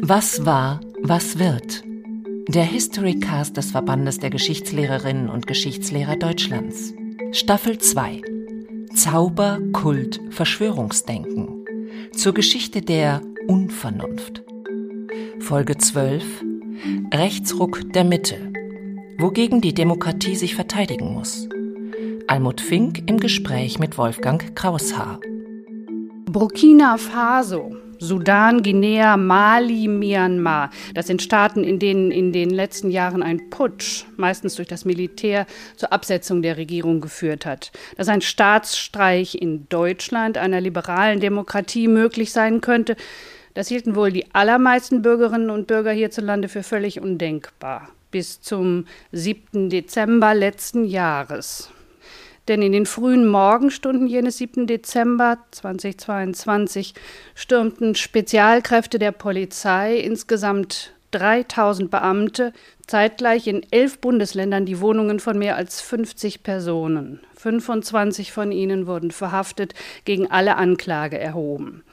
Was war, was wird? Der Historycast des Verbandes der Geschichtslehrerinnen und Geschichtslehrer Deutschlands. Staffel 2. Zauber, Kult, Verschwörungsdenken. Zur Geschichte der Unvernunft. Folge 12. Rechtsruck der Mitte. Wogegen die Demokratie sich verteidigen muss. Almut Fink im Gespräch mit Wolfgang Kraushaar. Burkina Faso Sudan, Guinea, Mali, Myanmar. Das sind Staaten, in denen in den letzten Jahren ein Putsch, meistens durch das Militär, zur Absetzung der Regierung geführt hat. Dass ein Staatsstreich in Deutschland, einer liberalen Demokratie, möglich sein könnte, das hielten wohl die allermeisten Bürgerinnen und Bürger hierzulande für völlig undenkbar. Bis zum 7. Dezember letzten Jahres. Denn in den frühen Morgenstunden jenes 7. Dezember 2022 stürmten Spezialkräfte der Polizei, insgesamt 3000 Beamte, zeitgleich in elf Bundesländern die Wohnungen von mehr als 50 Personen. 25 von ihnen wurden verhaftet, gegen alle Anklage erhoben.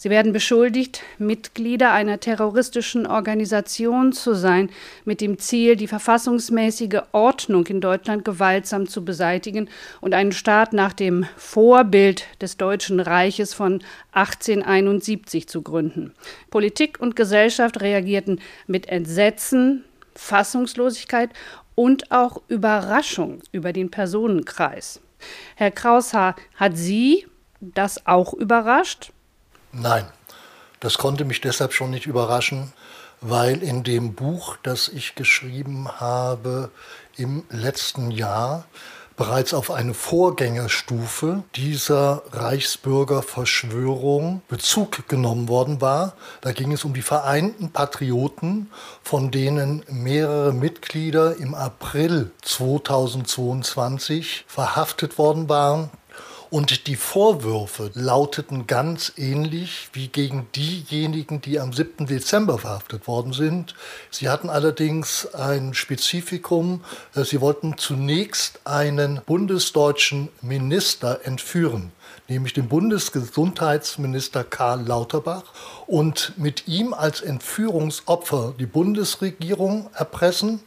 Sie werden beschuldigt, Mitglieder einer terroristischen Organisation zu sein, mit dem Ziel, die verfassungsmäßige Ordnung in Deutschland gewaltsam zu beseitigen und einen Staat nach dem Vorbild des Deutschen Reiches von 1871 zu gründen. Politik und Gesellschaft reagierten mit Entsetzen, Fassungslosigkeit und auch Überraschung über den Personenkreis. Herr Kraushaar, hat Sie das auch überrascht? Nein, das konnte mich deshalb schon nicht überraschen, weil in dem Buch, das ich geschrieben habe im letzten Jahr, bereits auf eine Vorgängerstufe dieser Reichsbürgerverschwörung Bezug genommen worden war. Da ging es um die Vereinten Patrioten, von denen mehrere Mitglieder im April 2022 verhaftet worden waren und die Vorwürfe lauteten ganz ähnlich wie gegen diejenigen, die am 7. Dezember verhaftet worden sind. Sie hatten allerdings ein Spezifikum. Äh, sie wollten zunächst einen bundesdeutschen Minister entführen nämlich den Bundesgesundheitsminister Karl Lauterbach und mit ihm als Entführungsopfer die Bundesregierung erpressen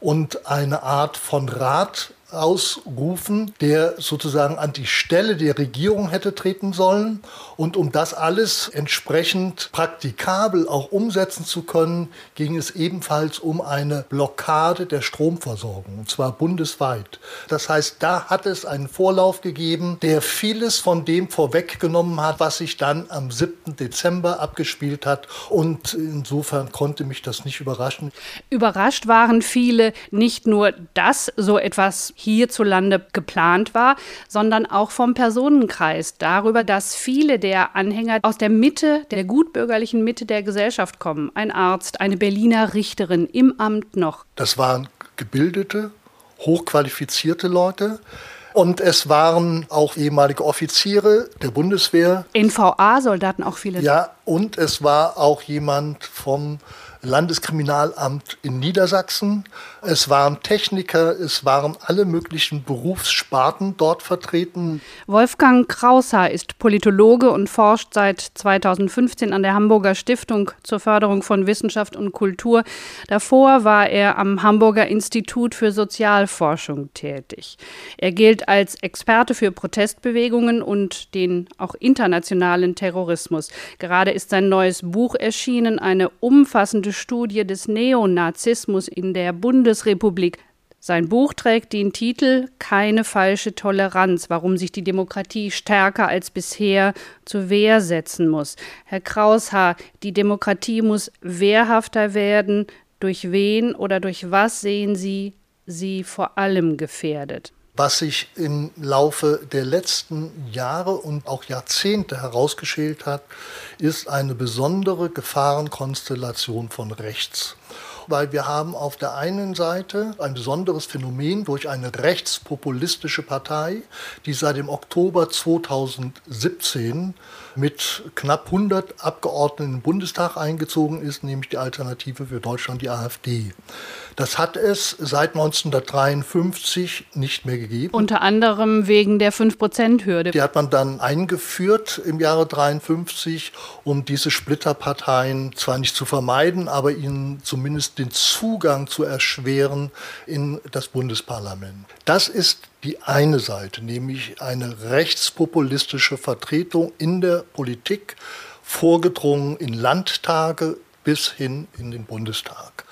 und eine Art von Rat ausrufen, der sozusagen an die Stelle der Regierung hätte treten sollen. Und um das alles entsprechend praktikabel auch umsetzen zu können, ging es ebenfalls um eine Blockade der Stromversorgung, und zwar bundesweit. Das heißt, da hat es einen Vorlauf gegeben, der vieles von dem vorweggenommen hat, was sich dann am 7. Dezember abgespielt hat. Und insofern konnte mich das nicht überraschen. Überrascht waren viele nicht nur, dass so etwas hierzulande geplant war, sondern auch vom Personenkreis darüber, dass viele der Anhänger aus der Mitte, der gutbürgerlichen Mitte der Gesellschaft kommen. Ein Arzt, eine Berliner Richterin im Amt noch. Das waren gebildete, hochqualifizierte Leute. Und es waren auch ehemalige Offiziere der Bundeswehr. NVA-Soldaten auch viele. Ja, und es war auch jemand vom Landeskriminalamt in Niedersachsen. Es waren Techniker, es waren alle möglichen Berufssparten dort vertreten. Wolfgang Kraushaar ist Politologe und forscht seit 2015 an der Hamburger Stiftung zur Förderung von Wissenschaft und Kultur. Davor war er am Hamburger Institut für Sozialforschung tätig. Er gilt als Experte für Protestbewegungen und den auch internationalen Terrorismus. Gerade ist sein neues Buch erschienen, eine umfassende umfassende Studie des Neonazismus in der Bundesrepublik. Sein Buch trägt den Titel Keine falsche Toleranz, warum sich die Demokratie stärker als bisher zur Wehr setzen muss. Herr Kraushaar, die Demokratie muss wehrhafter werden. Durch wen oder durch was sehen Sie sie vor allem gefährdet? Was sich im Laufe der letzten Jahre und auch Jahrzehnte herausgeschält hat, ist eine besondere Gefahrenkonstellation von rechts. weil wir haben auf der einen Seite ein besonderes Phänomen durch eine rechtspopulistische Partei, die seit dem Oktober 2017 mit knapp 100 Abgeordneten im Bundestag eingezogen ist, nämlich die Alternative für Deutschland, die AfD. Das hat es seit 1953 nicht mehr gegeben. Unter anderem wegen der 5-Prozent-Hürde. Die hat man dann eingeführt im Jahre 1953, um diese Splitterparteien zwar nicht zu vermeiden, aber ihnen zumindest den Zugang zu erschweren in das Bundesparlament. Das ist die eine Seite, nämlich eine rechtspopulistische Vertretung in der Politik, vorgedrungen in Landtage bis hin in den Bundestag.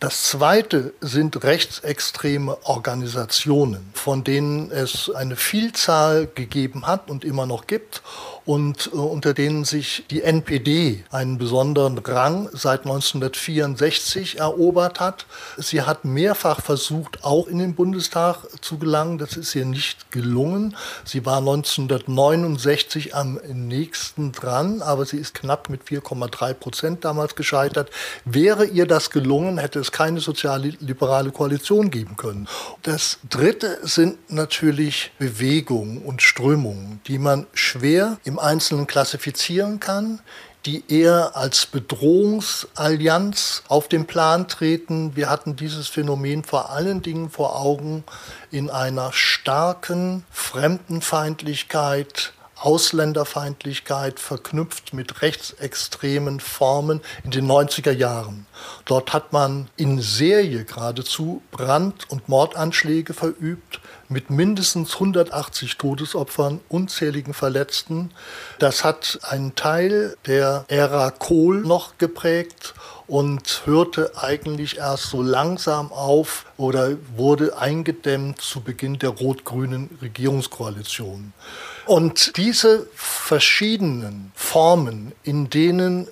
Das zweite sind rechtsextreme Organisationen, von denen es eine Vielzahl gegeben hat und immer noch gibt und äh, unter denen sich die NPD einen besonderen Rang seit 1964 erobert hat. Sie hat mehrfach versucht, auch in den Bundestag zu gelangen. Das ist ihr nicht gelungen. Sie war 1969 am nächsten dran, aber sie ist knapp mit 4,3 Prozent damals gescheitert. Wäre ihr das gelungen, hätte es keine sozialliberale Koalition geben können. Das Dritte sind natürlich Bewegungen und Strömungen, die man schwer im Einzelnen klassifizieren kann, die eher als Bedrohungsallianz auf den Plan treten. Wir hatten dieses Phänomen vor allen Dingen vor Augen in einer starken Fremdenfeindlichkeit, Ausländerfeindlichkeit verknüpft mit rechtsextremen Formen in den 90er Jahren. Dort hat man in Serie geradezu Brand- und Mordanschläge verübt mit mindestens 180 Todesopfern, unzähligen Verletzten. Das hat einen Teil der Ära Kohl noch geprägt und hörte eigentlich erst so langsam auf oder wurde eingedämmt zu Beginn der rot-grünen Regierungskoalition. Und diese verschiedenen Formen, in denen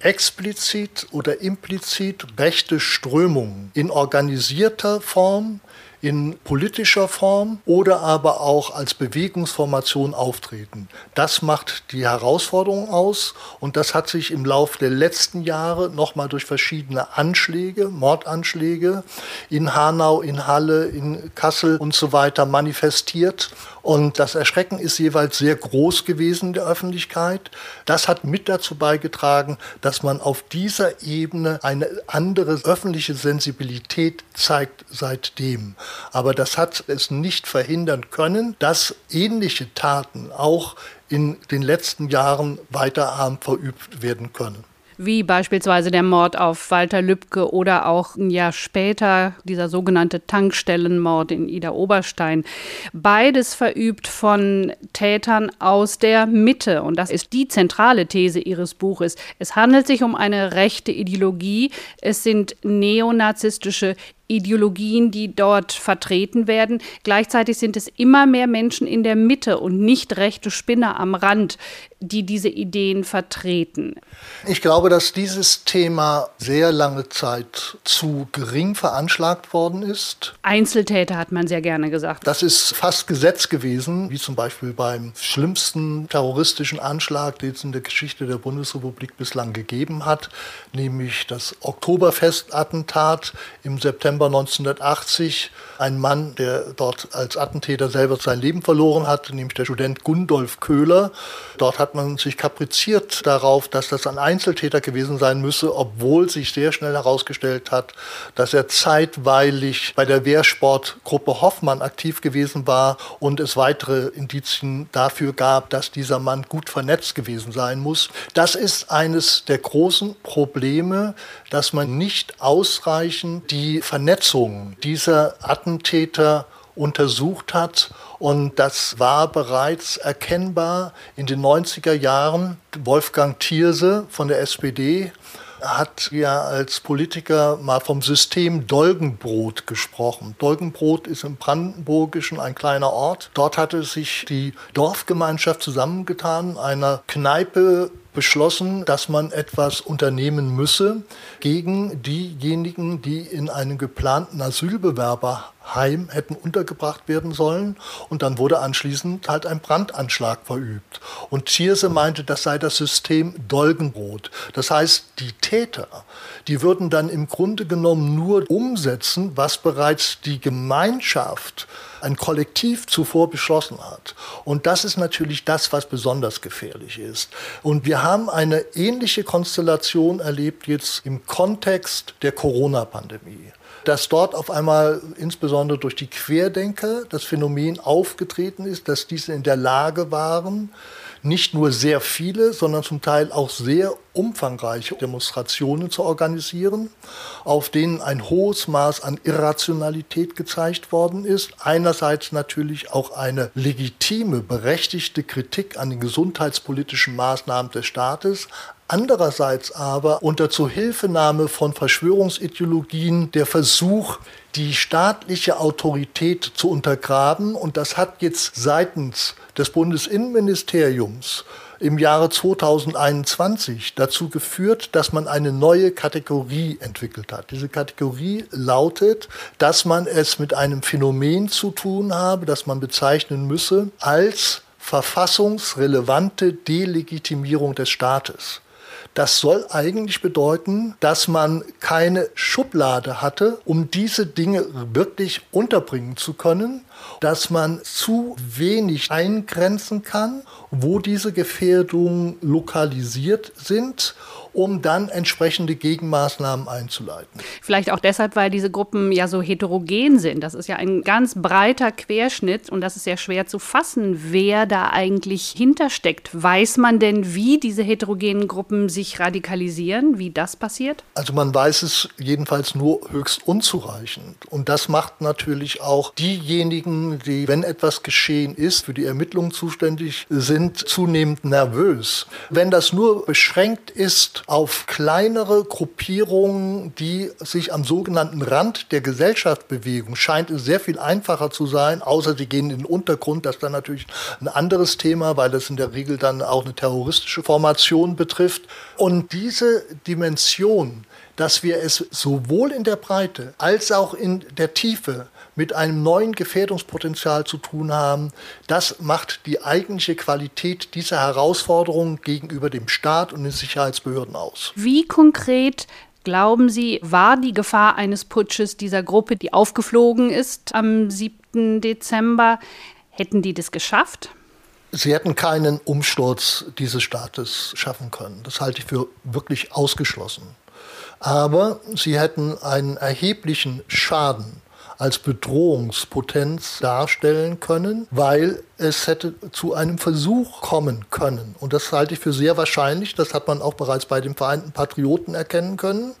explizit oder implizit rechte Strömungen in organisierter Form in politischer Form oder aber auch als Bewegungsformation auftreten. Das macht die Herausforderung aus und das hat sich im Laufe der letzten Jahre nochmal durch verschiedene Anschläge, Mordanschläge in Hanau, in Halle, in Kassel und so weiter manifestiert. Und das Erschrecken ist jeweils sehr groß gewesen der Öffentlichkeit. Das hat mit dazu beigetragen, dass man auf dieser Ebene eine andere öffentliche Sensibilität zeigt seitdem. Aber das hat es nicht verhindern können, dass ähnliche Taten auch in den letzten Jahren weiter haben verübt werden können wie beispielsweise der Mord auf Walter Lübcke oder auch ein Jahr später dieser sogenannte Tankstellenmord in Ida Oberstein. Beides verübt von Tätern aus der Mitte. Und das ist die zentrale These Ihres Buches. Es handelt sich um eine rechte Ideologie. Es sind neonazistische Ideologien, die dort vertreten werden. Gleichzeitig sind es immer mehr Menschen in der Mitte und nicht rechte Spinner am Rand, die diese Ideen vertreten. Ich glaube, dass dieses Thema sehr lange Zeit zu gering veranschlagt worden ist. Einzeltäter hat man sehr gerne gesagt. Das ist fast Gesetz gewesen, wie zum Beispiel beim schlimmsten terroristischen Anschlag, den es in der Geschichte der Bundesrepublik bislang gegeben hat, nämlich das Oktoberfestattentat im September November 1980 ein Mann, der dort als Attentäter selber sein Leben verloren hat, nämlich der Student Gundolf Köhler. Dort hat man sich kapriziert darauf, dass das ein Einzeltäter gewesen sein müsse, obwohl sich sehr schnell herausgestellt hat, dass er zeitweilig bei der Wehrsportgruppe Hoffmann aktiv gewesen war und es weitere Indizien dafür gab, dass dieser Mann gut vernetzt gewesen sein muss. Das ist eines der großen Probleme, dass man nicht ausreichend die Vernetzung Vernetzung dieser Attentäter untersucht hat. Und das war bereits erkennbar in den 90er Jahren. Wolfgang Thierse von der SPD hat ja als Politiker mal vom System Dolgenbrot gesprochen. Dolgenbrot ist im Brandenburgischen ein kleiner Ort. Dort hatte sich die Dorfgemeinschaft zusammengetan, einer Kneipe beschlossen, dass man etwas unternehmen müsse gegen diejenigen, die in einem geplanten Asylbewerber Heim hätten untergebracht werden sollen. Und dann wurde anschließend halt ein Brandanschlag verübt. Und Thierse meinte, das sei das System Dolgenbrot. Das heißt, die Täter, die würden dann im Grunde genommen nur umsetzen, was bereits die Gemeinschaft ein Kollektiv zuvor beschlossen hat. Und das ist natürlich das, was besonders gefährlich ist. Und wir haben eine ähnliche Konstellation erlebt jetzt im Kontext der Corona-Pandemie dass dort auf einmal insbesondere durch die Querdenker das Phänomen aufgetreten ist, dass diese in der Lage waren, nicht nur sehr viele, sondern zum Teil auch sehr umfangreiche Demonstrationen zu organisieren, auf denen ein hohes Maß an Irrationalität gezeigt worden ist. Einerseits natürlich auch eine legitime, berechtigte Kritik an den gesundheitspolitischen Maßnahmen des Staates, Andererseits aber unter Zuhilfenahme von Verschwörungsideologien der Versuch, die staatliche Autorität zu untergraben. Und das hat jetzt seitens des Bundesinnenministeriums im Jahre 2021 dazu geführt, dass man eine neue Kategorie entwickelt hat. Diese Kategorie lautet, dass man es mit einem Phänomen zu tun habe, das man bezeichnen müsse als verfassungsrelevante Delegitimierung des Staates. Das soll eigentlich bedeuten, dass man keine Schublade hatte, um diese Dinge wirklich unterbringen zu können, dass man zu wenig eingrenzen kann, wo diese Gefährdungen lokalisiert sind um dann entsprechende Gegenmaßnahmen einzuleiten. Vielleicht auch deshalb, weil diese Gruppen ja so heterogen sind. Das ist ja ein ganz breiter Querschnitt und das ist sehr schwer zu fassen, wer da eigentlich hintersteckt. Weiß man denn, wie diese heterogenen Gruppen sich radikalisieren, wie das passiert? Also man weiß es jedenfalls nur höchst unzureichend. Und das macht natürlich auch diejenigen, die, wenn etwas geschehen ist, für die Ermittlungen zuständig sind, zunehmend nervös. Wenn das nur beschränkt ist auf kleinere Gruppierungen, die sich am sogenannten Rand der Gesellschaft bewegen, scheint es sehr viel einfacher zu sein, außer sie gehen in den Untergrund. Das ist dann natürlich ein anderes Thema, weil das in der Regel dann auch eine terroristische Formation betrifft. Und diese Dimension, dass wir es sowohl in der Breite als auch in der Tiefe mit einem neuen Gefährdungspotenzial zu tun haben. Das macht die eigentliche Qualität dieser Herausforderung gegenüber dem Staat und den Sicherheitsbehörden aus. Wie konkret Glauben Sie, war die Gefahr eines Putsches dieser Gruppe, die aufgeflogen ist am 7. Dezember, hätten die das geschafft? Sie hätten keinen Umsturz dieses Staates schaffen können. Das halte ich für wirklich ausgeschlossen. Aber sie hätten einen erheblichen Schaden als Bedrohungspotenz darstellen können, weil es hätte zu einem Versuch kommen können. Und das halte ich für sehr wahrscheinlich. Das hat man auch bereits bei den Vereinten Patrioten erkennen können.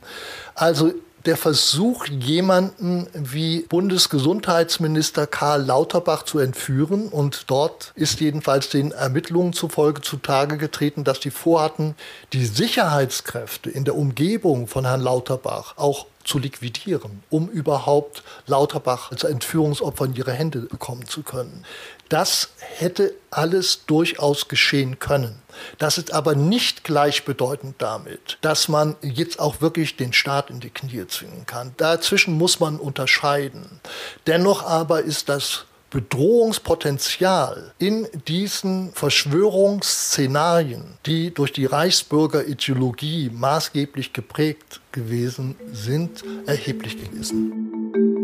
Also der Versuch, jemanden wie Bundesgesundheitsminister Karl Lauterbach zu entführen. Und dort ist jedenfalls den Ermittlungen zufolge zutage getreten, dass die vorhatten, die Sicherheitskräfte in der Umgebung von Herrn Lauterbach auch zu liquidieren, um überhaupt Lauterbach als Entführungsopfer in ihre Hände bekommen zu können. Das hätte alles durchaus geschehen können. Das ist aber nicht gleichbedeutend damit, dass man jetzt auch wirklich den Staat in die Knie zwingen kann. Dazwischen muss man unterscheiden. Dennoch aber ist das Bedrohungspotenzial in diesen Verschwörungsszenarien, die durch die Reichsbürgerideologie maßgeblich geprägt gewesen sind, erheblich gewesen.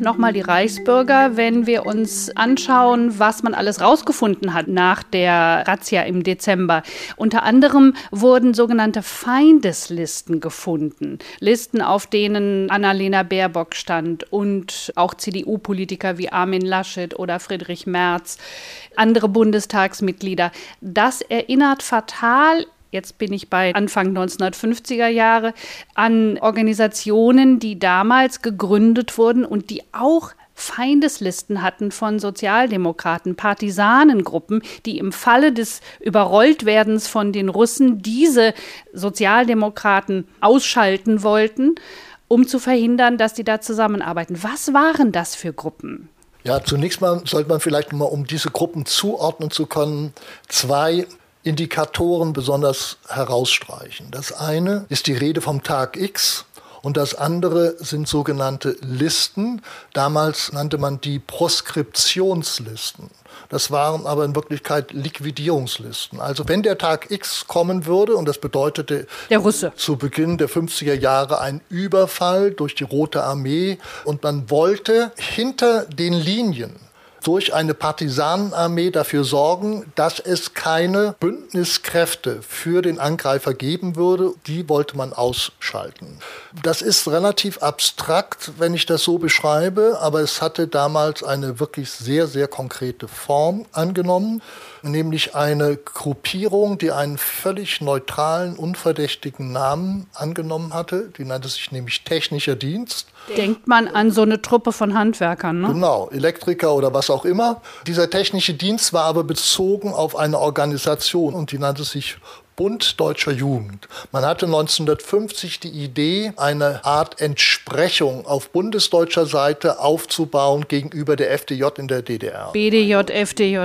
Nochmal die Reichsbürger, wenn wir uns anschauen, was man alles rausgefunden hat nach der Razzia im Dezember. Unter anderem wurden sogenannte Feindeslisten gefunden. Listen, auf denen Annalena Baerbock stand und auch CDU-Politiker wie Armin Laschet oder Friedrich Merz, andere Bundestagsmitglieder. Das erinnert fatal jetzt bin ich bei Anfang 1950er Jahre, an Organisationen, die damals gegründet wurden und die auch Feindeslisten hatten von Sozialdemokraten, Partisanengruppen, die im Falle des Überrolltwerdens von den Russen diese Sozialdemokraten ausschalten wollten, um zu verhindern, dass die da zusammenarbeiten. Was waren das für Gruppen? Ja, zunächst mal sollte man vielleicht mal, um diese Gruppen zuordnen zu können, zwei Indikatoren besonders herausstreichen. Das eine ist die Rede vom Tag X und das andere sind sogenannte Listen. Damals nannte man die Proskriptionslisten. Das waren aber in Wirklichkeit Liquidierungslisten. Also wenn der Tag X kommen würde, und das bedeutete zu Beginn der 50er Jahre ein Überfall durch die Rote Armee und man wollte hinter den Linien durch eine Partisanenarmee dafür sorgen, dass es keine Bündniskräfte für den Angreifer geben würde. Die wollte man ausschalten. Das ist relativ abstrakt, wenn ich das so beschreibe, aber es hatte damals eine wirklich sehr, sehr konkrete Form angenommen nämlich eine Gruppierung, die einen völlig neutralen, unverdächtigen Namen angenommen hatte. Die nannte sich nämlich Technischer Dienst. Denkt man an so eine Truppe von Handwerkern, ne? Genau, Elektriker oder was auch immer. Dieser technische Dienst war aber bezogen auf eine Organisation und die nannte sich Bund Deutscher Jugend. Man hatte 1950 die Idee, eine Art Entsprechung auf bundesdeutscher Seite aufzubauen gegenüber der FDJ in der DDR. BDJ, FDJ.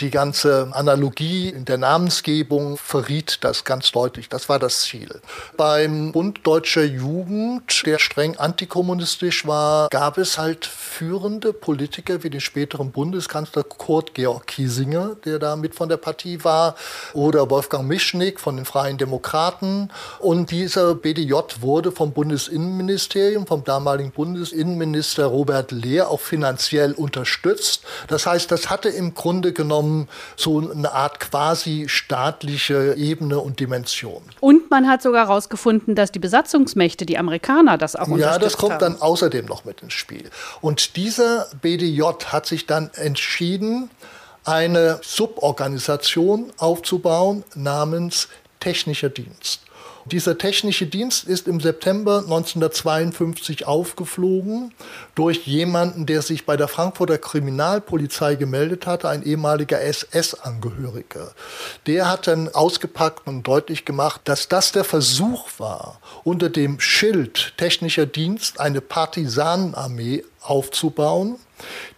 Die ganze Analogie in der Namensgebung verriet das ganz deutlich. Das war das Ziel. Beim Bund Deutscher Jugend, der streng antikommunistisch war, gab es halt führende Politiker wie den späteren Bundeskanzler Kurt Georg Kiesinger, der da mit von der Partie war, oder Wolfgang Mischnick, von den Freien Demokraten. Und dieser BDJ wurde vom Bundesinnenministerium, vom damaligen Bundesinnenminister Robert Lehr auch finanziell unterstützt. Das heißt, das hatte im Grunde genommen so eine Art quasi staatliche Ebene und Dimension. Und man hat sogar herausgefunden, dass die Besatzungsmächte, die Amerikaner, das auch unterstützt Ja, das kommt haben. dann außerdem noch mit ins Spiel. Und dieser BDJ hat sich dann entschieden, eine Suborganisation aufzubauen namens Technischer Dienst. Dieser technische Dienst ist im September 1952 aufgeflogen durch jemanden, der sich bei der Frankfurter Kriminalpolizei gemeldet hatte, ein ehemaliger SS-Angehöriger. Der hat dann ausgepackt und deutlich gemacht, dass das der Versuch war, unter dem Schild technischer Dienst eine Partisanenarmee aufzubauen,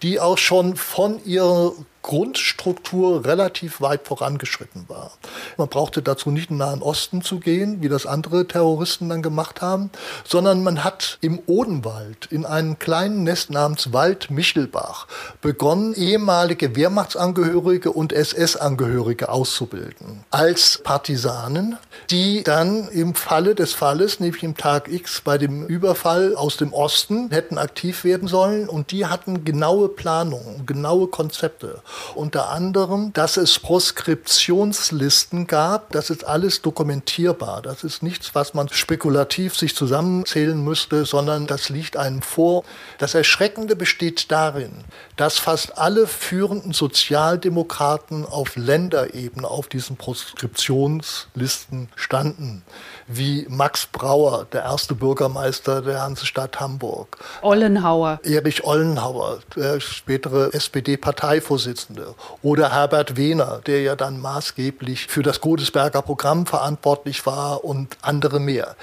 die auch schon von ihrer Grundstruktur relativ weit vorangeschritten war. Man brauchte dazu nicht in den Nahen Osten zu gehen, wie das andere Terroristen dann gemacht haben, sondern man hat im Odenwald in einem kleinen Nest namens Wald Michelbach begonnen, ehemalige Wehrmachtsangehörige und SS-Angehörige auszubilden als Partisanen, die dann im Falle des Falles, nämlich im Tag X bei dem Überfall aus dem Osten, hätten aktiv werden sollen und die hatten genaue Planungen, genaue Konzepte. Unter anderem, dass es Proskriptionslisten gab. Das ist alles dokumentierbar. Das ist nichts, was man spekulativ sich zusammenzählen müsste, sondern das liegt einem vor. Das Erschreckende besteht darin, dass fast alle führenden Sozialdemokraten auf Länderebene auf diesen Proskriptionslisten standen, wie Max Brauer, der erste Bürgermeister der Hansestadt Hamburg. Ollenhauer. Erich Ollenhauer, der spätere SPD-Parteivorsitzende. Oder Herbert Wehner, der ja dann maßgeblich für das Godesberger Programm verantwortlich war und andere mehr.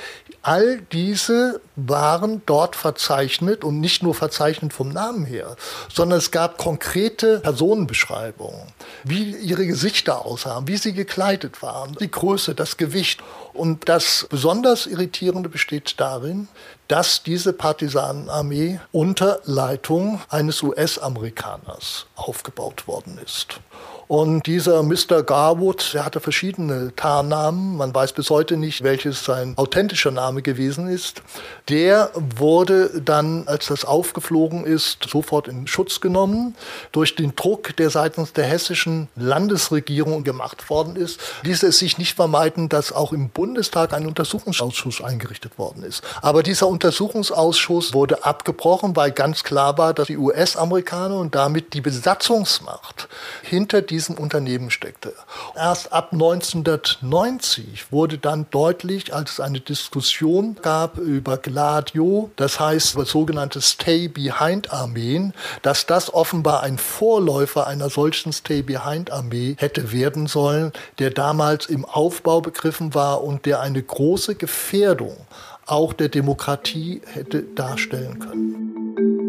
All diese waren dort verzeichnet und nicht nur verzeichnet vom Namen her, sondern es gab konkrete Personenbeschreibungen, wie ihre Gesichter aussahen, wie sie gekleidet waren, die Größe, das Gewicht. Und das besonders Irritierende besteht darin, dass diese Partisanenarmee unter Leitung eines US-Amerikaners aufgebaut worden ist. Und dieser Mr. Garwood, der hatte verschiedene Tarnnamen. Man weiß bis heute nicht, welches sein authentischer Name gewesen ist. Der wurde dann, als das aufgeflogen ist, sofort in Schutz genommen. Durch den Druck, der seitens der hessischen Landesregierung gemacht worden ist, ließ es sich nicht vermeiden, dass auch im Bundestag ein Untersuchungsausschuss eingerichtet worden ist. Aber dieser Untersuchungsausschuss wurde abgebrochen, weil ganz klar war, dass die US-Amerikaner und damit die Besatzungsmacht hinter diesem Unternehmen steckte. Erst ab 1990 wurde dann deutlich, als es eine Diskussion gab über Gladio, das heißt sogenannte Stay-Behind-Armeen, dass das offenbar ein Vorläufer einer solchen Stay-Behind-Armee hätte werden sollen, der damals im Aufbau begriffen war und der eine große Gefährdung auch der Demokratie hätte darstellen können.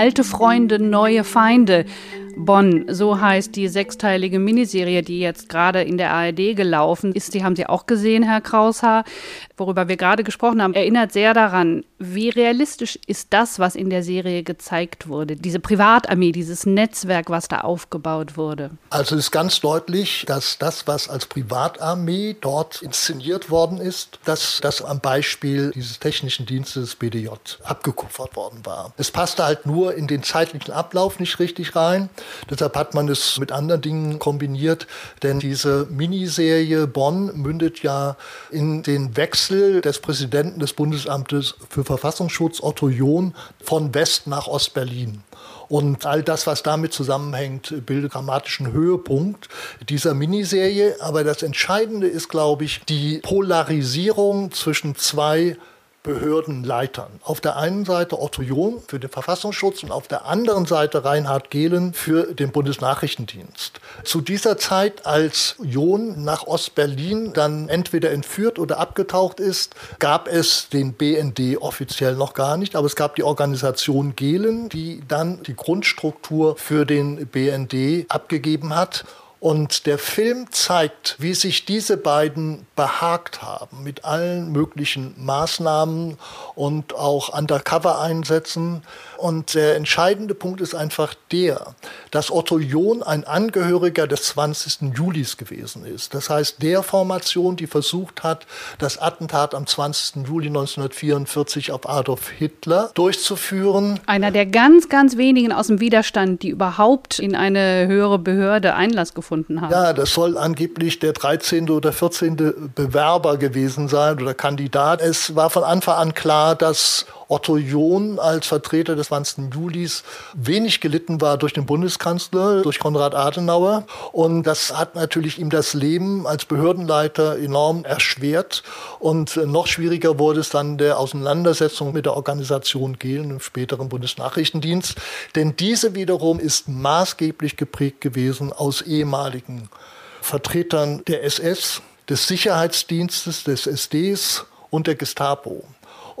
Alte Freunde, neue Feinde. Bonn, so heißt die sechsteilige Miniserie, die jetzt gerade in der ARD gelaufen ist. Die haben Sie auch gesehen, Herr Kraushaar. Worüber wir gerade gesprochen haben, erinnert sehr daran, wie realistisch ist das, was in der Serie gezeigt wurde? Diese Privatarmee, dieses Netzwerk, was da aufgebaut wurde. Also ist ganz deutlich, dass das, was als Privatarmee dort inszeniert worden ist, dass das am Beispiel dieses technischen Dienstes BDJ abgekupfert worden war. Es passte halt nur in den zeitlichen Ablauf nicht richtig rein. Deshalb hat man es mit anderen Dingen kombiniert, denn diese Miniserie Bonn mündet ja in den Wechsel des Präsidenten des Bundesamtes für Verfassungsschutz Otto John von West nach Ostberlin. Und all das, was damit zusammenhängt, bildet dramatischen Höhepunkt dieser Miniserie. Aber das Entscheidende ist, glaube ich, die Polarisierung zwischen zwei Behördenleitern. Auf der einen Seite Otto John für den Verfassungsschutz und auf der anderen Seite Reinhard Gehlen für den Bundesnachrichtendienst. Zu dieser Zeit, als John nach Ostberlin dann entweder entführt oder abgetaucht ist, gab es den BND offiziell noch gar nicht, aber es gab die Organisation Gehlen, die dann die Grundstruktur für den BND abgegeben hat. Und der Film zeigt, wie sich diese beiden behagt haben mit allen möglichen Maßnahmen und auch Undercover-Einsätzen. Und der entscheidende Punkt ist einfach der, dass Otto John ein Angehöriger des 20. Julis gewesen ist. Das heißt, der Formation, die versucht hat, das Attentat am 20. Juli 1944 auf Adolf Hitler durchzuführen. Einer der ganz, ganz wenigen aus dem Widerstand, die überhaupt in eine höhere Behörde Einlass gefunden haben. Ja, das soll angeblich der 13. oder 14. Bewerber gewesen sein oder Kandidat. Es war von Anfang an klar, dass Otto John als Vertreter des 20. Julis wenig gelitten war durch den Bundeskanzler, durch Konrad Adenauer. Und das hat natürlich ihm das Leben als Behördenleiter enorm erschwert. Und noch schwieriger wurde es dann der Auseinandersetzung mit der Organisation Gehlen im späteren Bundesnachrichtendienst. Denn diese wiederum ist maßgeblich geprägt gewesen aus ehemaligen Vertretern der SS, des Sicherheitsdienstes, des SDs und der Gestapo.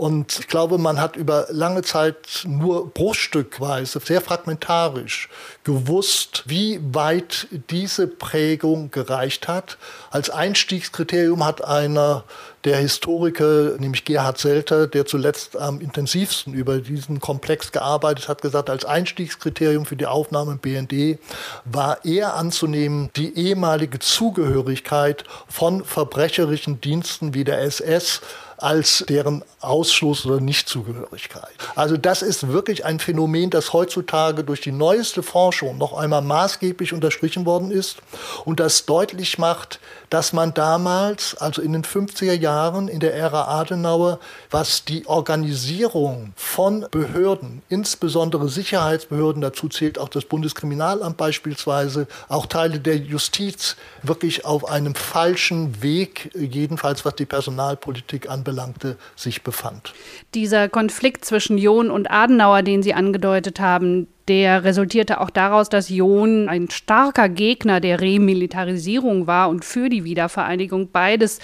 Und ich glaube, man hat über lange Zeit nur bruchstückweise, sehr fragmentarisch gewusst, wie weit diese Prägung gereicht hat. Als Einstiegskriterium hat einer der Historiker, nämlich Gerhard Selter, der zuletzt am intensivsten über diesen Komplex gearbeitet hat, gesagt, als Einstiegskriterium für die Aufnahme im BND war eher anzunehmen die ehemalige Zugehörigkeit von verbrecherischen Diensten wie der SS als deren Ausschluss oder Nichtzugehörigkeit. Also das ist wirklich ein Phänomen, das heutzutage durch die neueste Forschung noch einmal maßgeblich unterstrichen worden ist und das deutlich macht, dass man damals, also in den 50er Jahren in der Ära Adenauer, was die Organisierung von Behörden, insbesondere Sicherheitsbehörden, dazu zählt auch das Bundeskriminalamt beispielsweise, auch Teile der Justiz, wirklich auf einem falschen Weg, jedenfalls was die Personalpolitik anbelangte, sich befand. Dieser Konflikt zwischen John und Adenauer, den Sie angedeutet haben, der resultierte auch daraus, dass John ein starker Gegner der Remilitarisierung war und für die Wiedervereinigung. Beides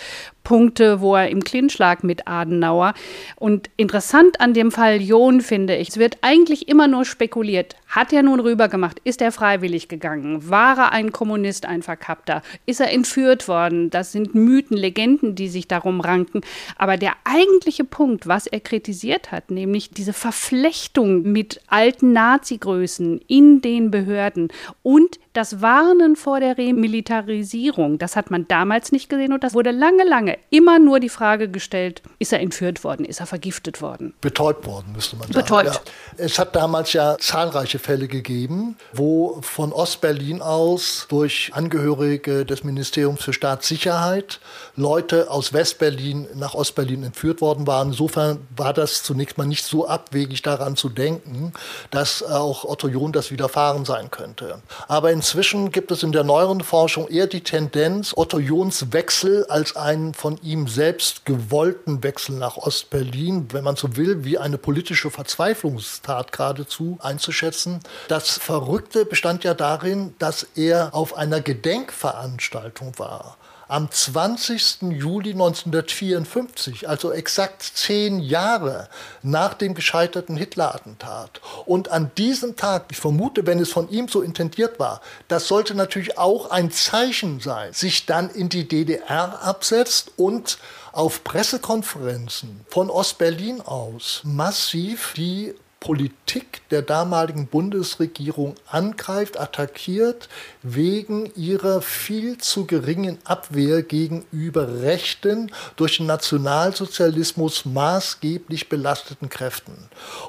Punkte, wo er im Clinch lag mit Adenauer. Und interessant an dem Fall John finde ich, es wird eigentlich immer nur spekuliert. Hat er nun rübergemacht? Ist er freiwillig gegangen? War er ein Kommunist, ein Verkappter? Ist er entführt worden? Das sind Mythen, Legenden, die sich darum ranken. Aber der eigentliche Punkt, was er kritisiert hat, nämlich diese Verflechtung mit alten Nazi-Größen in den Behörden und das Warnen vor der Remilitarisierung, das hat man damals nicht gesehen und das wurde lange, lange immer nur die Frage gestellt, ist er entführt worden, ist er vergiftet worden? Betäubt worden, müsste man sagen. Betäubt. Ja. Es hat damals ja zahlreiche Fälle gegeben, wo von Ostberlin aus durch Angehörige des Ministeriums für Staatssicherheit Leute aus Westberlin nach Ostberlin entführt worden waren. Insofern war das zunächst mal nicht so abwegig daran zu denken, dass auch Otto John das widerfahren sein könnte. Aber in Inzwischen gibt es in der neueren Forschung eher die Tendenz, Otto Johns Wechsel als einen von ihm selbst gewollten Wechsel nach Ostberlin, wenn man so will, wie eine politische Verzweiflungstat geradezu einzuschätzen. Das Verrückte bestand ja darin, dass er auf einer Gedenkveranstaltung war am 20. Juli 1954, also exakt zehn Jahre nach dem gescheiterten Hitler-Attentat. Und an diesem Tag, ich vermute, wenn es von ihm so intendiert war, das sollte natürlich auch ein Zeichen sein, sich dann in die DDR absetzt und auf Pressekonferenzen von Ostberlin aus massiv die Politik der damaligen Bundesregierung angreift, attackiert, wegen ihrer viel zu geringen Abwehr gegenüber rechten, durch den Nationalsozialismus maßgeblich belasteten Kräften.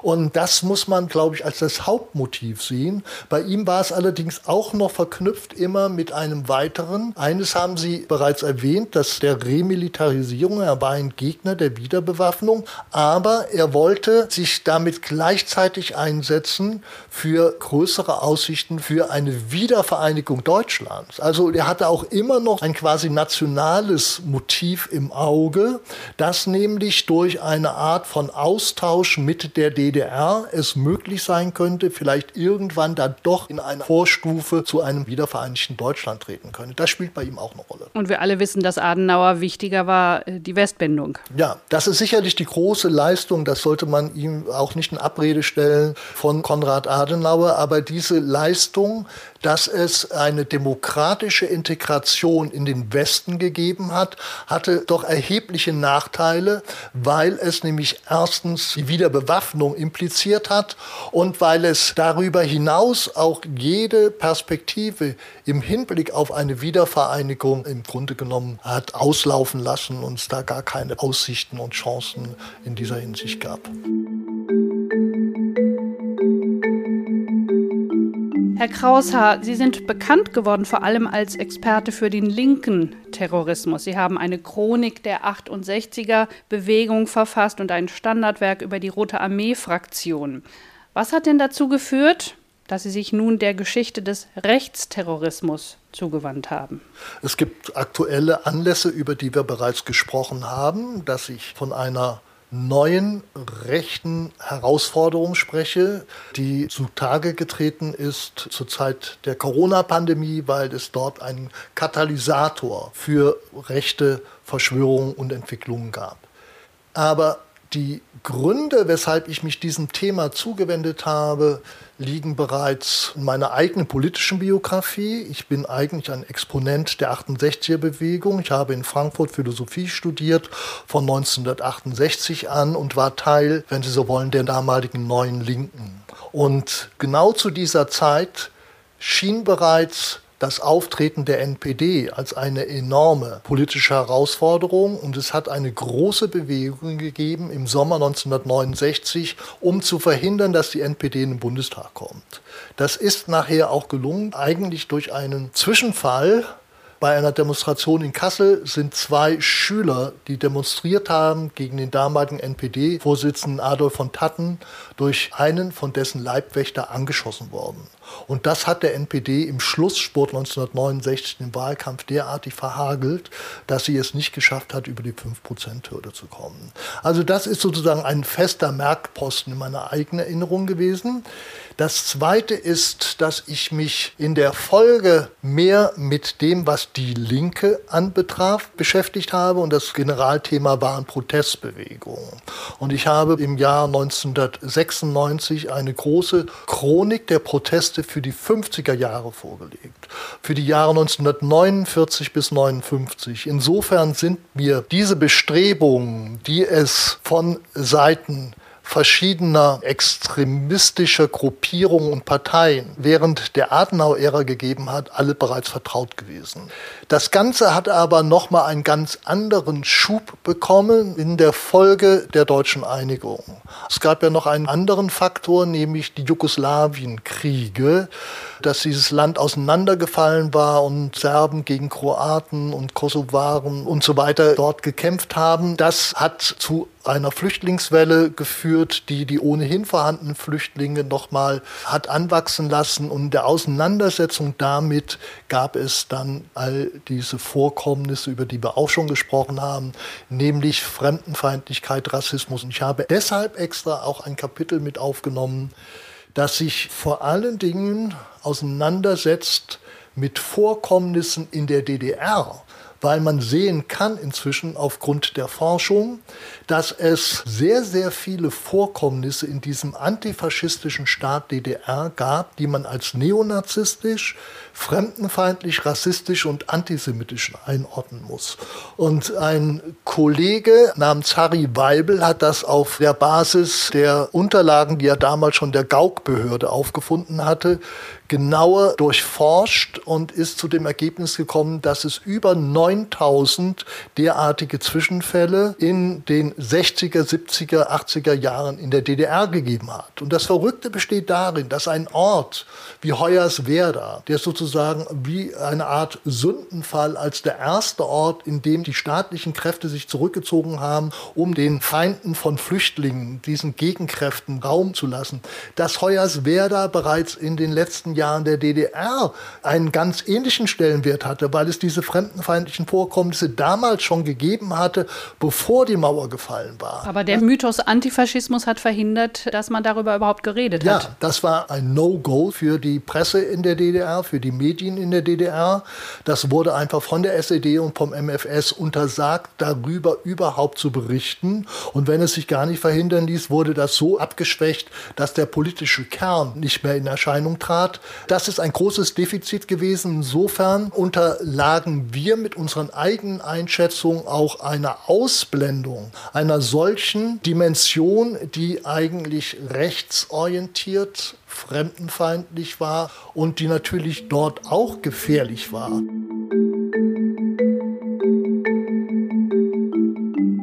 Und das muss man, glaube ich, als das Hauptmotiv sehen. Bei ihm war es allerdings auch noch verknüpft immer mit einem weiteren. Eines haben Sie bereits erwähnt, dass der Remilitarisierung, er war ein Gegner der Wiederbewaffnung, aber er wollte sich damit gleich gleichzeitig einsetzen für größere Aussichten für eine Wiedervereinigung Deutschlands. Also er hatte auch immer noch ein quasi nationales Motiv im Auge, dass nämlich durch eine Art von Austausch mit der DDR es möglich sein könnte, vielleicht irgendwann dann doch in einer Vorstufe zu einem wiedervereinigten Deutschland treten könnte. Das spielt bei ihm auch eine Rolle. Und wir alle wissen, dass Adenauer wichtiger war, äh, die Westbindung. Ja, das ist sicherlich die große Leistung. Das sollte man ihm auch nicht in Abrede Rede stellen von Konrad Adenauer, aber diese Leistung, dass es eine demokratische Integration in den Westen gegeben hat, hatte doch erhebliche Nachteile, weil es nämlich erstens die Wiederbewaffnung impliziert hat und weil es darüber hinaus auch jede Perspektive im Hinblick auf eine Wiedervereinigung im Grunde genommen hat auslaufen lassen und es da gar keine Aussichten und Chancen in dieser Hinsicht gab. Herr Kraushaar, Sie sind bekannt geworden vor allem als Experte für den linken Terrorismus. Sie haben eine Chronik der 68er Bewegung verfasst und ein Standardwerk über die Rote Armee-Fraktion. Was hat denn dazu geführt, dass Sie sich nun der Geschichte des Rechtsterrorismus zugewandt haben? Es gibt aktuelle Anlässe, über die wir bereits gesprochen haben, dass ich von einer neuen rechten Herausforderung spreche, die zutage getreten ist zur Zeit der Corona-Pandemie, weil es dort einen Katalysator für rechte Verschwörungen und Entwicklungen gab. Aber die Gründe, weshalb ich mich diesem Thema zugewendet habe, liegen bereits in meiner eigenen politischen Biografie. Ich bin eigentlich ein Exponent der 68er-Bewegung. Ich habe in Frankfurt Philosophie studiert von 1968 an und war Teil, wenn Sie so wollen, der damaligen neuen Linken. Und genau zu dieser Zeit schien bereits das Auftreten der NPD als eine enorme politische Herausforderung und es hat eine große Bewegung gegeben im Sommer 1969, um zu verhindern, dass die NPD in den Bundestag kommt. Das ist nachher auch gelungen, eigentlich durch einen Zwischenfall bei einer Demonstration in Kassel sind zwei Schüler, die demonstriert haben gegen den damaligen NPD-Vorsitzenden Adolf von Tatten, durch einen von dessen Leibwächter angeschossen worden. Und das hat der NPD im Schlussspurt 1969 im Wahlkampf derartig verhagelt, dass sie es nicht geschafft hat, über die 5%-Hürde zu kommen. Also das ist sozusagen ein fester Merkposten in meiner eigenen Erinnerung gewesen. Das Zweite ist, dass ich mich in der Folge mehr mit dem, was die Linke anbetraf, beschäftigt habe. Und das Generalthema waren Protestbewegungen. Und ich habe im Jahr 1996 eine große Chronik der Proteste für die 50er Jahre vorgelegt. Für die Jahre 1949 bis 1959. Insofern sind mir diese Bestrebungen, die es von Seiten verschiedener extremistischer Gruppierungen und Parteien während der Adenauer-Ära gegeben hat, alle bereits vertraut gewesen. Das Ganze hat aber nochmal einen ganz anderen Schub bekommen in der Folge der deutschen Einigung. Es gab ja noch einen anderen Faktor, nämlich die Jugoslawienkriege, dass dieses Land auseinandergefallen war und Serben gegen Kroaten und Kosovaren und so weiter dort gekämpft haben. Das hat zu einer Flüchtlingswelle geführt, die die ohnehin vorhandenen Flüchtlinge nochmal hat anwachsen lassen. Und in der Auseinandersetzung damit gab es dann all diese Vorkommnisse, über die wir auch schon gesprochen haben, nämlich Fremdenfeindlichkeit, Rassismus. Und ich habe deshalb extra auch ein Kapitel mit aufgenommen, das sich vor allen Dingen auseinandersetzt mit Vorkommnissen in der DDR weil man sehen kann inzwischen aufgrund der Forschung, dass es sehr, sehr viele Vorkommnisse in diesem antifaschistischen Staat DDR gab, die man als neonazistisch, fremdenfeindlich, rassistisch und antisemitisch einordnen muss. Und ein Kollege namens Harry Weibel hat das auf der Basis der Unterlagen, die er damals schon der Gauk-Behörde aufgefunden hatte, genauer durchforscht und ist zu dem Ergebnis gekommen, dass es über 9000 derartige Zwischenfälle in den 60er, 70er, 80er Jahren in der DDR gegeben hat. Und das Verrückte besteht darin, dass ein Ort wie Hoyerswerda, der sozusagen wie eine Art Sündenfall als der erste Ort, in dem die staatlichen Kräfte sich zurückgezogen haben, um den Feinden von Flüchtlingen, diesen Gegenkräften Raum zu lassen, dass Hoyerswerda bereits in den letzten Jahren der DDR einen ganz ähnlichen Stellenwert hatte, weil es diese fremdenfeindlichen Vorkommnisse damals schon gegeben hatte, bevor die Mauer gefallen war. Aber der Mythos Antifaschismus hat verhindert, dass man darüber überhaupt geredet ja, hat. Ja, das war ein No-Go für die Presse in der DDR, für die Medien in der DDR. Das wurde einfach von der SED und vom MFS untersagt, darüber überhaupt zu berichten. Und wenn es sich gar nicht verhindern ließ, wurde das so abgeschwächt, dass der politische Kern nicht mehr in Erscheinung trat. Das ist ein großes Defizit gewesen. Insofern unterlagen wir mit unseren eigenen Einschätzungen auch einer Ausblendung einer solchen Dimension, die eigentlich rechtsorientiert, fremdenfeindlich war und die natürlich dort auch gefährlich war.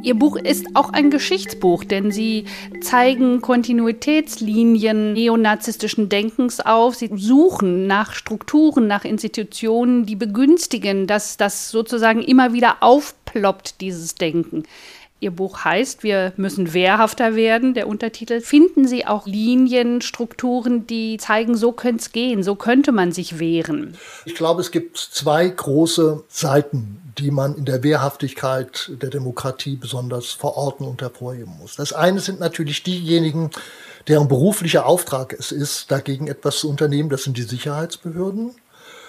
Ihr Buch ist auch ein Geschichtsbuch, denn Sie zeigen Kontinuitätslinien neonazistischen Denkens auf. Sie suchen nach Strukturen, nach Institutionen, die begünstigen, dass das sozusagen immer wieder aufploppt, dieses Denken. Ihr Buch heißt Wir müssen wehrhafter werden, der Untertitel. Finden Sie auch Linien, Strukturen, die zeigen, so könnte es gehen, so könnte man sich wehren? Ich glaube, es gibt zwei große Seiten die man in der Wehrhaftigkeit der Demokratie besonders verorten und hervorheben muss. Das eine sind natürlich diejenigen, deren beruflicher Auftrag es ist, dagegen etwas zu unternehmen. Das sind die Sicherheitsbehörden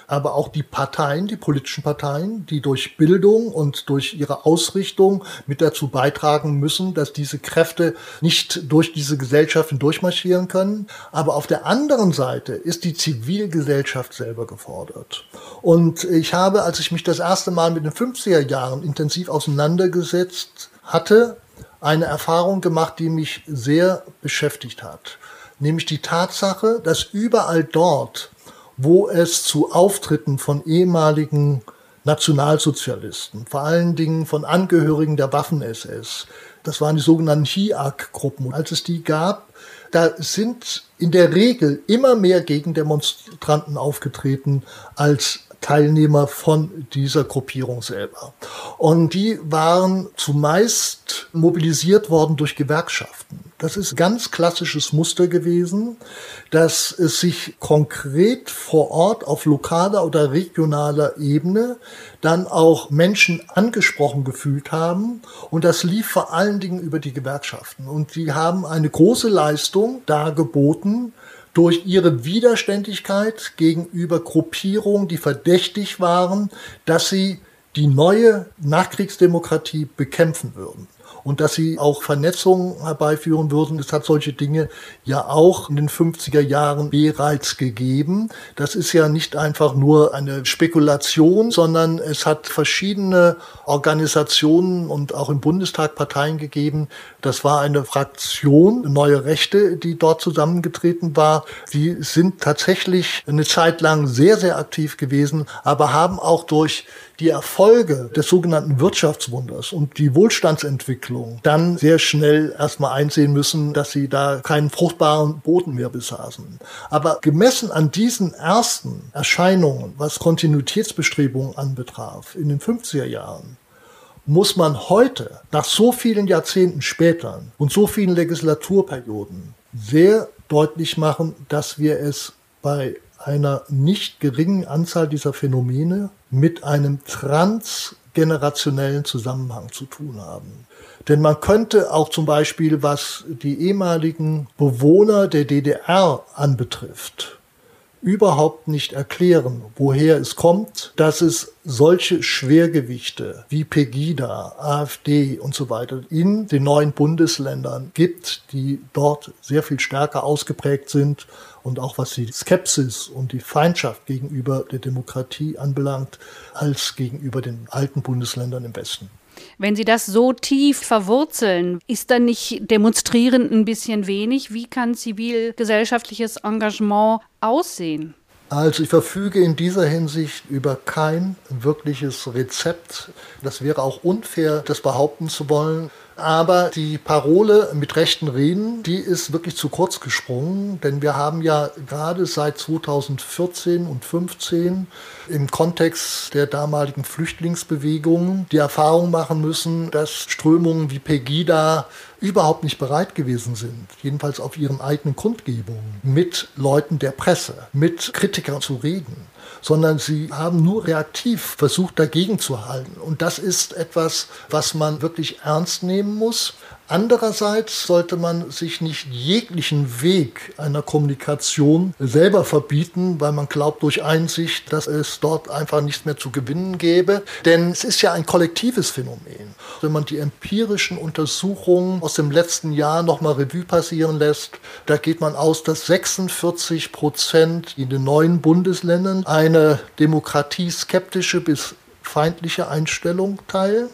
aber auch die Parteien, die politischen Parteien, die durch Bildung und durch ihre Ausrichtung mit dazu beitragen müssen, dass diese Kräfte nicht durch diese Gesellschaften durchmarschieren können. Aber auf der anderen Seite ist die Zivilgesellschaft selber gefordert. Und ich habe, als ich mich das erste Mal mit den 50er Jahren intensiv auseinandergesetzt hatte, eine Erfahrung gemacht, die mich sehr beschäftigt hat. Nämlich die Tatsache, dass überall dort, wo es zu Auftritten von ehemaligen Nationalsozialisten, vor allen Dingen von Angehörigen der Waffen-SS, das waren die sogenannten HIAC-Gruppen, als es die gab, da sind in der Regel immer mehr Gegendemonstranten aufgetreten als Teilnehmer von dieser Gruppierung selber. Und die waren zumeist mobilisiert worden durch Gewerkschaften. Das ist ganz klassisches Muster gewesen, dass es sich konkret vor Ort auf lokaler oder regionaler Ebene dann auch Menschen angesprochen gefühlt haben. Und das lief vor allen Dingen über die Gewerkschaften. Und die haben eine große Leistung dargeboten, durch ihre Widerständigkeit gegenüber Gruppierungen, die verdächtig waren, dass sie die neue Nachkriegsdemokratie bekämpfen würden und dass sie auch Vernetzungen herbeiführen würden. Es hat solche Dinge ja auch in den 50er Jahren bereits gegeben. Das ist ja nicht einfach nur eine Spekulation, sondern es hat verschiedene Organisationen und auch im Bundestag Parteien gegeben. Das war eine Fraktion, Neue Rechte, die dort zusammengetreten war. Die sind tatsächlich eine Zeit lang sehr, sehr aktiv gewesen, aber haben auch durch die Erfolge des sogenannten Wirtschaftswunders und die Wohlstandsentwicklung dann sehr schnell erstmal einsehen müssen, dass sie da keinen fruchtbaren Boden mehr besaßen. Aber gemessen an diesen ersten Erscheinungen, was Kontinuitätsbestrebungen anbetraf, in den 50er Jahren, muss man heute, nach so vielen Jahrzehnten später und so vielen Legislaturperioden, sehr deutlich machen, dass wir es bei einer nicht geringen Anzahl dieser Phänomene mit einem transgenerationellen Zusammenhang zu tun haben. Denn man könnte auch zum Beispiel, was die ehemaligen Bewohner der DDR anbetrifft, überhaupt nicht erklären, woher es kommt, dass es solche Schwergewichte wie Pegida, AfD und so weiter in den neuen Bundesländern gibt, die dort sehr viel stärker ausgeprägt sind und auch was die Skepsis und die Feindschaft gegenüber der Demokratie anbelangt, als gegenüber den alten Bundesländern im Westen. Wenn Sie das so tief verwurzeln, ist dann nicht Demonstrieren ein bisschen wenig? Wie kann zivilgesellschaftliches Engagement aussehen? Also ich verfüge in dieser Hinsicht über kein wirkliches Rezept. Das wäre auch unfair, das behaupten zu wollen. Aber die Parole mit rechten Reden, die ist wirklich zu kurz gesprungen, denn wir haben ja gerade seit 2014 und 2015 im Kontext der damaligen Flüchtlingsbewegungen die Erfahrung machen müssen, dass Strömungen wie Pegida überhaupt nicht bereit gewesen sind, jedenfalls auf ihren eigenen Kundgebungen, mit Leuten der Presse, mit Kritikern zu reden sondern sie haben nur reaktiv versucht, dagegen zu halten. Und das ist etwas, was man wirklich ernst nehmen muss. Andererseits sollte man sich nicht jeglichen Weg einer Kommunikation selber verbieten, weil man glaubt durch Einsicht, dass es dort einfach nichts mehr zu gewinnen gäbe. Denn es ist ja ein kollektives Phänomen. Wenn man die empirischen Untersuchungen aus dem letzten Jahr nochmal Revue passieren lässt, da geht man aus, dass 46 Prozent in den neuen Bundesländern eine demokratieskeptische bis feindliche Einstellung teilen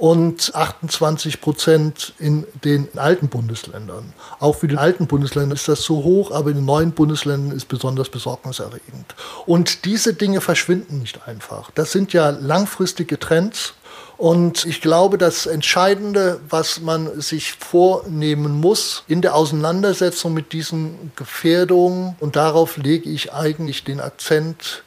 und 28 Prozent in den alten Bundesländern. Auch für die alten Bundesländer ist das so hoch, aber in den neuen Bundesländern ist besonders besorgniserregend. Und diese Dinge verschwinden nicht einfach. Das sind ja langfristige Trends. Und ich glaube, das Entscheidende, was man sich vornehmen muss in der Auseinandersetzung mit diesen Gefährdungen, und darauf lege ich eigentlich den Akzent,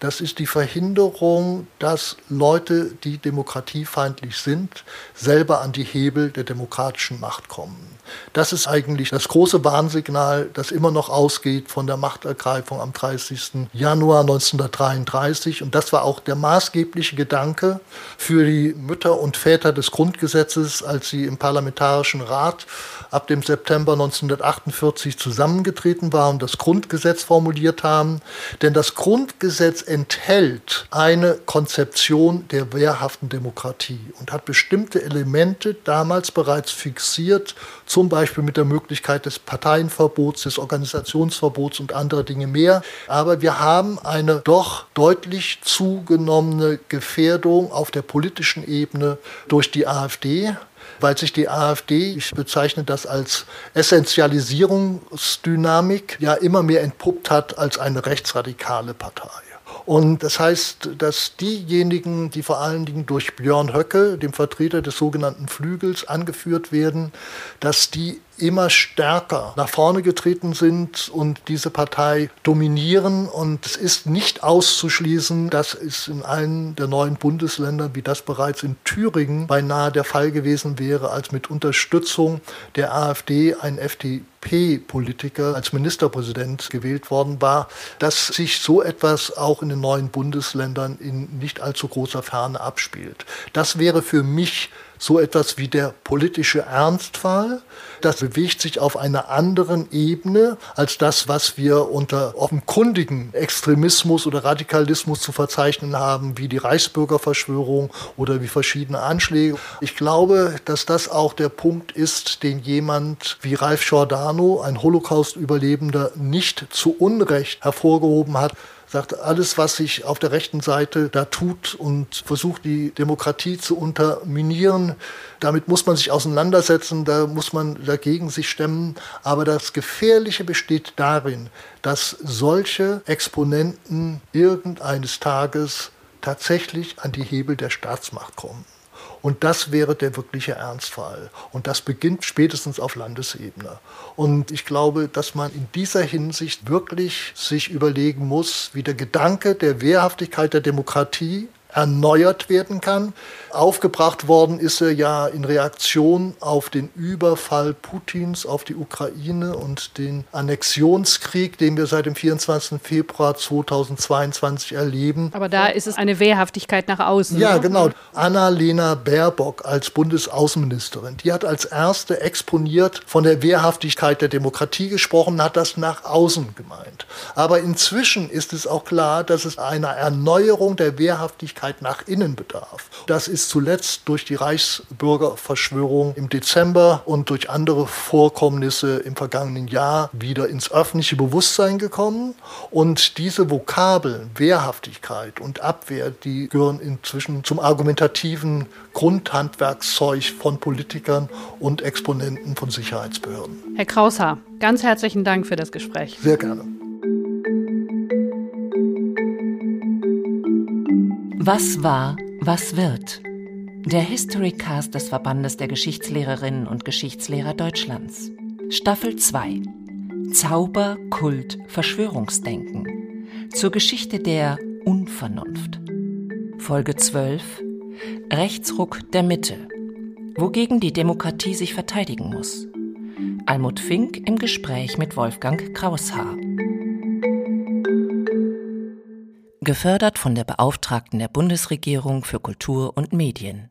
das ist die Verhinderung, dass Leute, die demokratiefeindlich sind, selber an die Hebel der demokratischen Macht kommen. Das ist eigentlich das große Warnsignal, das immer noch ausgeht von der Machtergreifung am 30. Januar 1933. Und das war auch der maßgebliche Gedanke für die Mütter und Väter des Grundgesetzes, als sie im Parlamentarischen Rat ab dem September 1948 zusammengetreten waren und das Grundgesetz formuliert haben. Denn das Grundgesetz enthält eine Konzeption der wehrhaften Demokratie und hat bestimmte Elemente damals bereits fixiert, zum Beispiel mit der Möglichkeit des Parteienverbots, des Organisationsverbots und andere Dinge mehr. Aber wir haben eine doch deutlich zugenommene Gefährdung auf der politischen Ebene durch die AfD weil sich die AfD, ich bezeichne das als Essentialisierungsdynamik, ja immer mehr entpuppt hat als eine rechtsradikale Partei. Und das heißt, dass diejenigen, die vor allen Dingen durch Björn Höcke, dem Vertreter des sogenannten Flügels, angeführt werden, dass die immer stärker nach vorne getreten sind und diese Partei dominieren. Und es ist nicht auszuschließen, dass es in allen der neuen Bundesländern, wie das bereits in Thüringen beinahe der Fall gewesen wäre, als mit Unterstützung der AfD ein FDP-Politiker als Ministerpräsident gewählt worden war, dass sich so etwas auch in den neuen Bundesländern in nicht allzu großer Ferne abspielt. Das wäre für mich so etwas wie der politische Ernstfall. Das bewegt sich auf einer anderen Ebene als das, was wir unter offenkundigen Extremismus oder Radikalismus zu verzeichnen haben, wie die Reichsbürgerverschwörung oder wie verschiedene Anschläge. Ich glaube, dass das auch der Punkt ist, den jemand wie Ralf Giordano, ein Holocaust-Überlebender, nicht zu Unrecht hervorgehoben hat sagt, alles, was sich auf der rechten Seite da tut und versucht, die Demokratie zu unterminieren, damit muss man sich auseinandersetzen, da muss man dagegen sich stemmen. Aber das Gefährliche besteht darin, dass solche Exponenten irgendeines Tages tatsächlich an die Hebel der Staatsmacht kommen. Und das wäre der wirkliche Ernstfall. Und das beginnt spätestens auf Landesebene. Und ich glaube, dass man in dieser Hinsicht wirklich sich überlegen muss, wie der Gedanke der Wehrhaftigkeit der Demokratie erneuert werden kann. Aufgebracht worden ist er ja in Reaktion auf den Überfall Putins auf die Ukraine und den Annexionskrieg, den wir seit dem 24. Februar 2022 erleben. Aber da ist es eine Wehrhaftigkeit nach außen. Ja, ne? genau. Annalena Baerbock als Bundesaußenministerin, die hat als erste exponiert von der Wehrhaftigkeit der Demokratie gesprochen, hat das nach außen gemeint. Aber inzwischen ist es auch klar, dass es einer Erneuerung der Wehrhaftigkeit nach innen bedarf. Das ist zuletzt durch die Reichsbürgerverschwörung im Dezember und durch andere Vorkommnisse im vergangenen Jahr wieder ins öffentliche Bewusstsein gekommen. Und diese Vokabeln Wehrhaftigkeit und Abwehr, die gehören inzwischen zum argumentativen Grundhandwerkszeug von Politikern und Exponenten von Sicherheitsbehörden. Herr Kraushaar, ganz herzlichen Dank für das Gespräch. Sehr gerne. Was war, was wird? Der Historycast des Verbandes der Geschichtslehrerinnen und Geschichtslehrer Deutschlands. Staffel 2. Zauber, Kult, Verschwörungsdenken. Zur Geschichte der Unvernunft. Folge 12. Rechtsruck der Mitte. Wogegen die Demokratie sich verteidigen muss. Almut Fink im Gespräch mit Wolfgang Kraushaar. Gefördert von der Beauftragten der Bundesregierung für Kultur und Medien.